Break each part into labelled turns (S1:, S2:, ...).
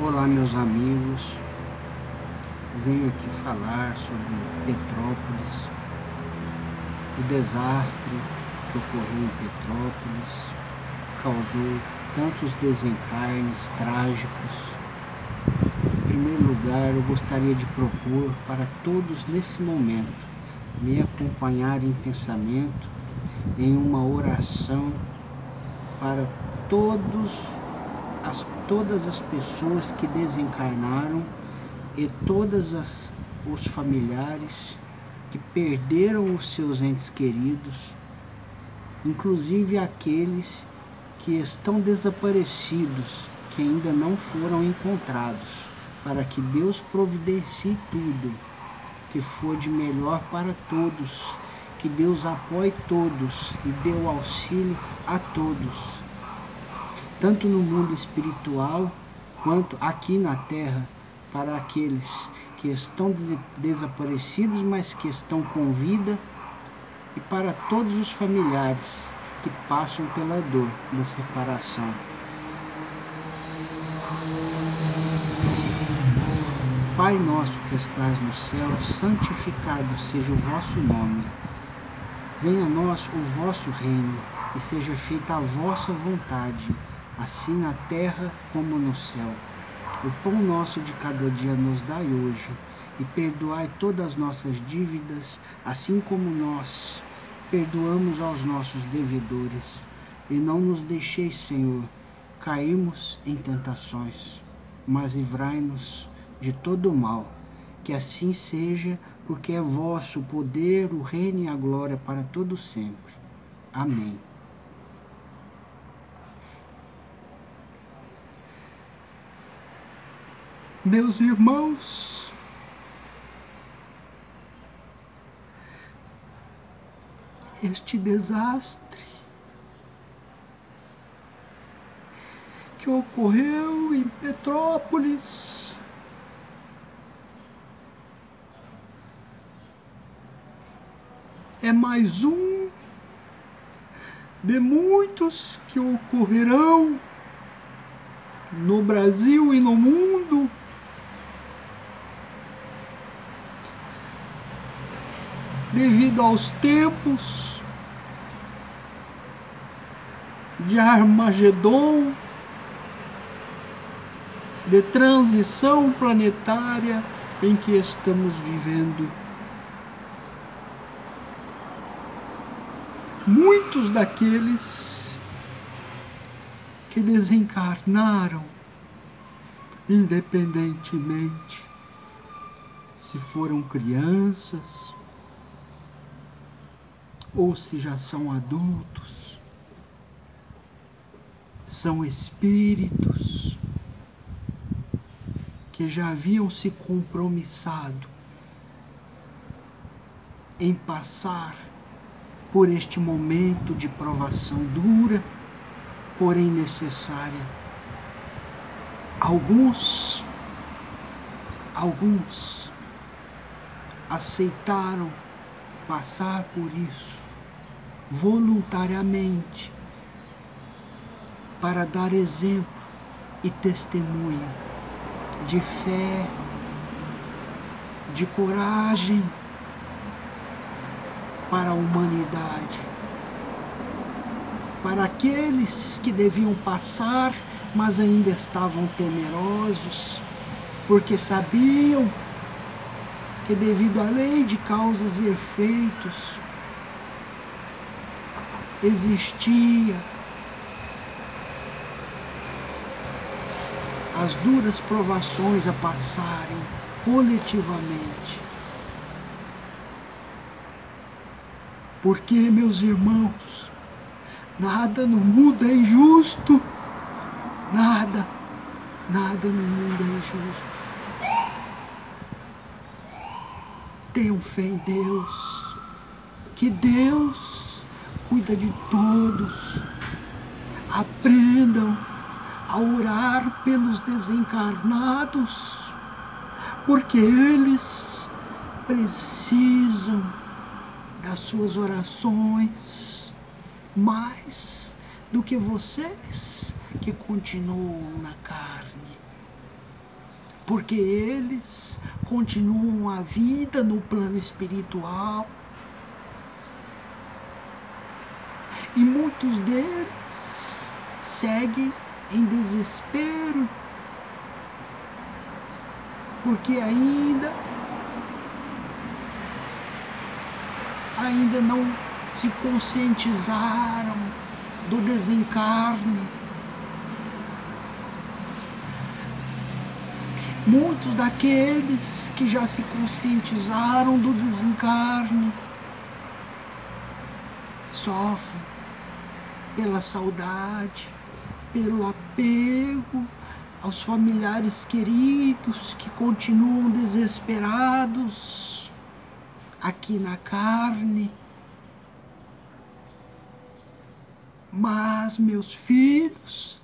S1: Olá, meus amigos. Venho aqui falar sobre Petrópolis, o desastre que ocorreu em Petrópolis causou tantos desencarnes trágicos. Em primeiro lugar, eu gostaria de propor para todos nesse momento me acompanhar em pensamento em uma oração para todos as, todas as pessoas que desencarnaram e todas as, os familiares que perderam os seus entes queridos, inclusive aqueles que estão desaparecidos, que ainda não foram encontrados, para que Deus providencie tudo que for de melhor para todos, que Deus apoie todos e dê o auxílio a todos, tanto no mundo espiritual quanto aqui na terra para aqueles que estão desaparecidos, mas que estão com vida, e para todos os familiares que passam pela dor da separação. Pai nosso que estás no céu, santificado seja o vosso nome. Venha a nós o vosso reino e seja feita a vossa vontade, assim na terra como no céu. O pão nosso de cada dia nos dai hoje, e perdoai todas as nossas dívidas, assim como nós perdoamos aos nossos devedores. E não nos deixeis, Senhor, cairmos em tentações, mas livrai-nos de todo o mal. Que assim seja, porque é vosso o poder, o reino e a glória para todo sempre. Amém. Meus irmãos, este desastre que ocorreu em Petrópolis é mais um de muitos que ocorrerão no Brasil e no mundo devido aos tempos de Armagedon, de transição planetária em que estamos vivendo. Muitos daqueles que desencarnaram, independentemente se foram crianças, ou se já são adultos, são espíritos que já haviam se compromissado em passar por este momento de provação dura, porém necessária. Alguns, alguns aceitaram passar por isso voluntariamente para dar exemplo e testemunho de fé, de coragem para a humanidade, para aqueles que deviam passar, mas ainda estavam temerosos, porque sabiam que devido à lei de causas e efeitos existia as duras provações a passarem coletivamente. Porque, meus irmãos, nada no mundo é injusto. Nada, nada no mundo é injusto. Tenham fé em Deus, que Deus cuida de todos. Aprendam a orar pelos desencarnados, porque eles precisam das suas orações mais do que vocês que continuam na carne. Porque eles continuam a vida no plano espiritual. E muitos deles seguem em desespero, porque ainda ainda não se conscientizaram do desencarne Muitos daqueles que já se conscientizaram do desencarne sofrem pela saudade, pelo apego aos familiares queridos que continuam desesperados aqui na carne. Mas, meus filhos,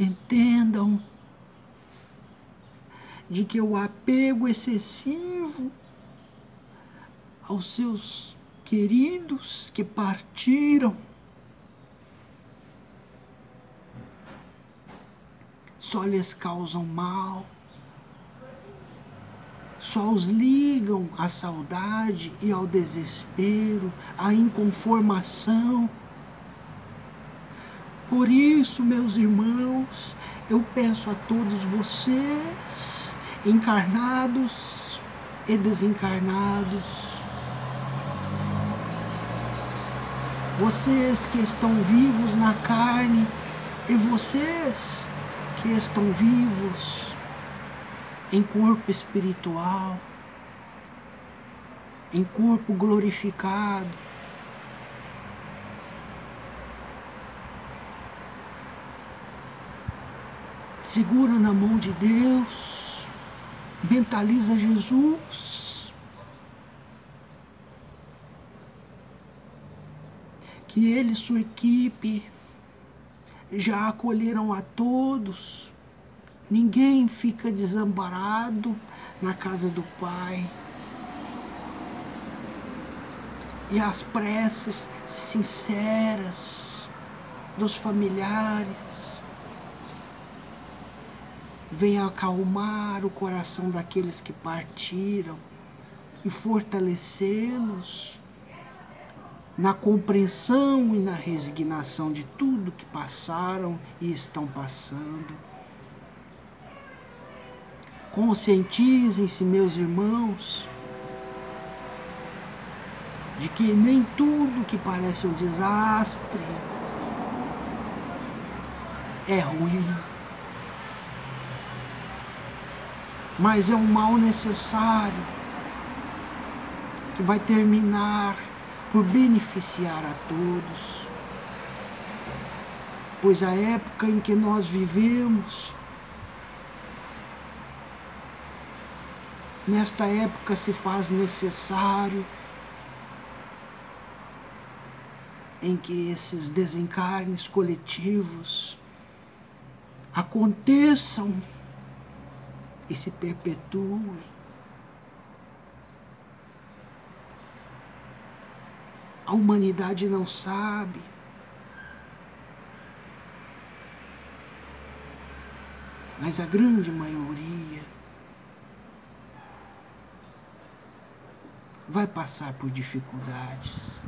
S1: entendam de que o apego excessivo aos seus queridos que partiram só lhes causam mal, só os ligam à saudade e ao desespero, à inconformação. Por isso, meus irmãos, eu peço a todos vocês encarnados e desencarnados. Vocês que estão vivos na carne e vocês que estão vivos em corpo espiritual, em corpo glorificado. Segura na mão de Deus mentaliza Jesus, que ele e sua equipe já acolheram a todos, ninguém fica desamparado na casa do Pai. E as preces sinceras dos familiares venha acalmar o coração daqueles que partiram e fortalecê-los na compreensão e na resignação de tudo que passaram e estão passando. Conscientizem-se, meus irmãos, de que nem tudo que parece um desastre é ruim. Mas é um mal necessário que vai terminar por beneficiar a todos. Pois a época em que nós vivemos, nesta época se faz necessário em que esses desencarnes coletivos aconteçam e se perpetue. A humanidade não sabe. Mas a grande maioria vai passar por dificuldades.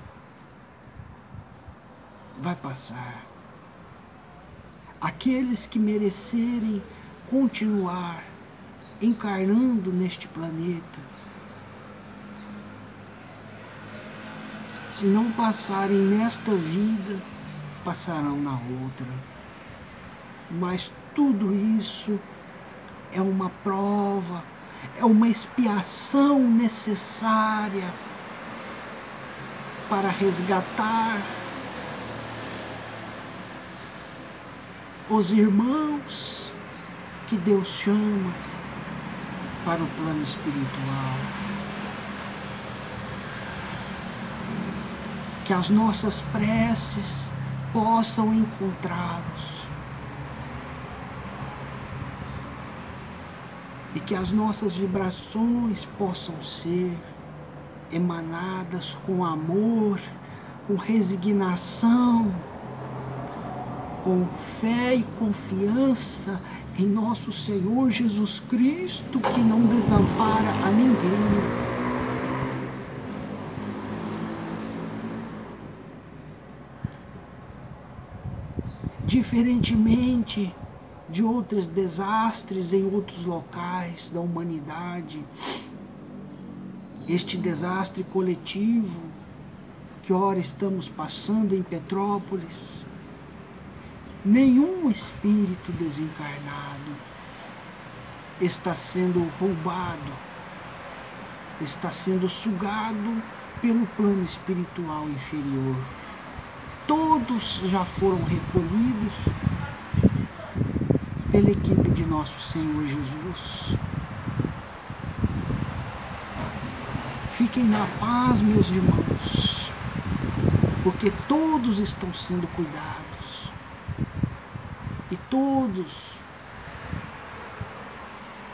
S1: Vai passar. Aqueles que merecerem continuar encarnando neste planeta. Se não passarem nesta vida, passarão na outra. Mas tudo isso é uma prova, é uma expiação necessária para resgatar os irmãos que Deus chama para o plano espiritual. Que as nossas preces possam encontrá-los. E que as nossas vibrações possam ser emanadas com amor, com resignação, com fé e confiança em nosso Senhor Jesus Cristo, que não desampara a ninguém. Diferentemente de outros desastres em outros locais da humanidade, este desastre coletivo que ora estamos passando em Petrópolis, nenhum espírito desencarnado está sendo roubado, está sendo sugado pelo plano espiritual inferior. Todos já foram recolhidos pela equipe de nosso Senhor Jesus. Fiquem na paz, meus irmãos, porque todos estão sendo cuidados. Todos,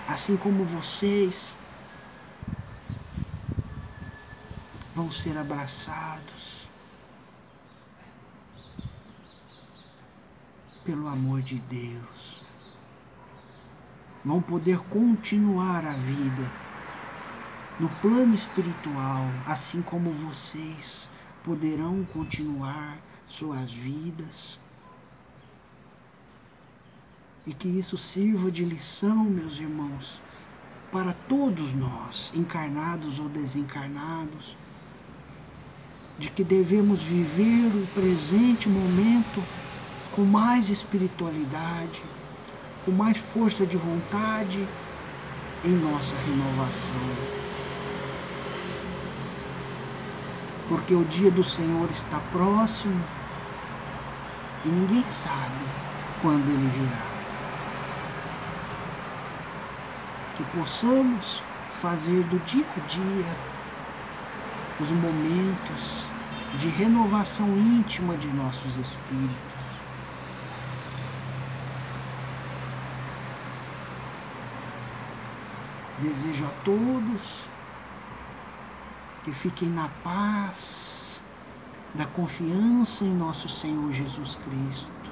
S1: assim como vocês, vão ser abraçados pelo amor de Deus. Vão poder continuar a vida no plano espiritual, assim como vocês poderão continuar suas vidas. E que isso sirva de lição, meus irmãos, para todos nós, encarnados ou desencarnados, de que devemos viver o presente momento com mais espiritualidade, com mais força de vontade em nossa renovação. Porque o dia do Senhor está próximo e ninguém sabe quando ele virá. Que possamos fazer do dia a dia os momentos de renovação íntima de nossos espíritos. Desejo a todos que fiquem na paz, da confiança em nosso Senhor Jesus Cristo